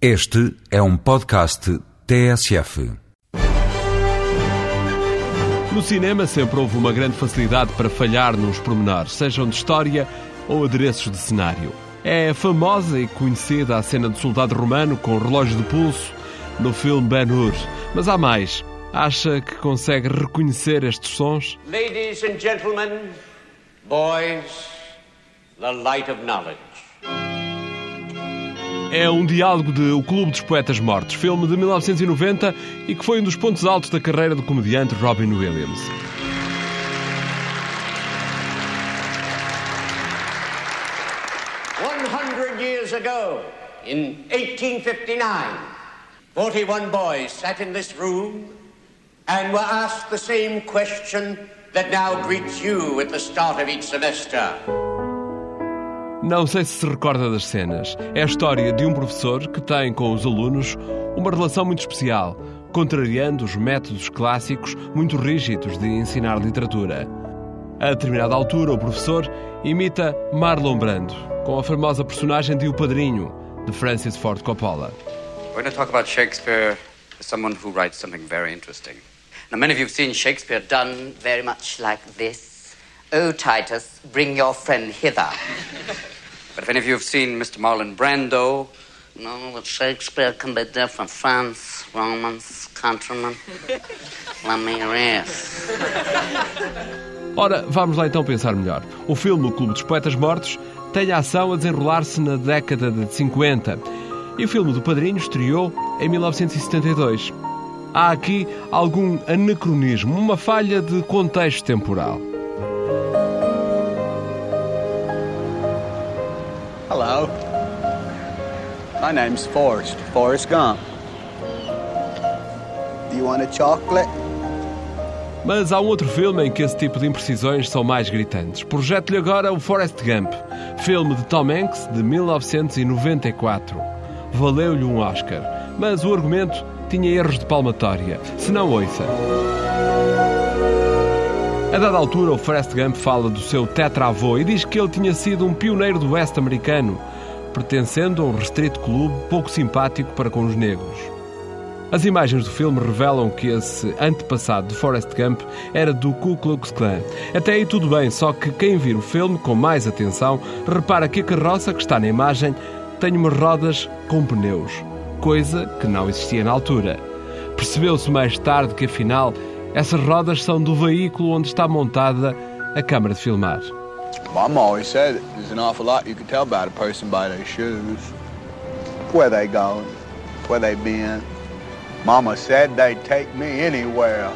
Este é um podcast TSF. No cinema sempre houve uma grande facilidade para falhar nos pormenores, sejam de história ou adereços de cenário. É famosa e conhecida a cena do soldado romano com o relógio de pulso no filme Ben-Hur. Mas há mais. Acha que consegue reconhecer estes sons? Ladies and gentlemen, boys, the light of knowledge. É um diálogo de O Clube dos Poetas Mortos, filme de 1990 e que foi um dos pontos altos da carreira do comediante Robin Williams. Years ago, in 1859, 41 boys sat in this room and were asked the same question that now greets you at the start of each semester. Não sei se se recorda das cenas. É a história de um professor que tem com os alunos uma relação muito especial, contrariando os métodos clássicos muito rígidos de ensinar literatura. A determinada altura, o professor imita Marlon Brando, com a famosa personagem de O Padrinho, de Francis Ford Coppola. We're going to talk about Shakespeare as someone who writes something very interesting. Now, many of you have seen Shakespeare done very much like this. Oh, Titus, bring your friend hither. But if any of you have seen Mr. Marlon Brando, no, but Shakespeare can be different. France, Romans, countrymen. Let me rest. Ora, vamos lá então pensar melhor. O filme O Clube dos Poetas Mortos tem a ação a desenrolar-se na década de 50 e o filme do Padrinho estreou em 1972. Há aqui algum anacronismo, uma falha de contexto temporal. Hello. My name's Forrest, Forrest Gump. Do you want a chocolate? Mas há um outro filme em que esse tipo de imprecisões são mais gritantes. Projeto-lhe agora o Forrest Gump, filme de Tom Hanks de 1994. Valeu-lhe um Oscar, mas o argumento tinha erros de palmatória. Se não, ouça. A dada altura, o Forrest Gump fala do seu tetravô e diz que ele tinha sido um pioneiro do oeste americano, pertencendo a um restrito clube pouco simpático para com os negros. As imagens do filme revelam que esse antepassado de Forrest Gump era do Ku Klux Klan. Até aí tudo bem, só que quem vir o filme com mais atenção repara que a carroça que está na imagem tem umas rodas com pneus, coisa que não existia na altura. Percebeu-se mais tarde que afinal essas rodas são do veículo onde está montada a câmara de filmar. Mom always said there's an awful lot you can tell about a person by their shoes. Where they going, where they been. Mama said they'd take me anywhere.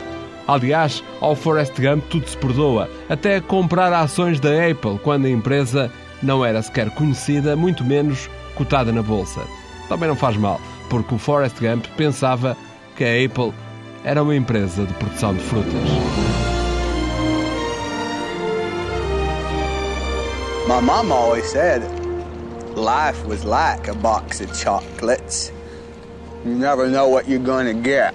Aliás, ao Forrest Gump tudo se perdoa, até comprar ações da Apple quando a empresa não era sequer conhecida, muito menos cotada na bolsa. Também não faz mal, porque o Forrest Gump pensava que a Apple era uma empresa de produção de frutas. My mom always said life was like a box of chocolates. You never know what you're gonna get.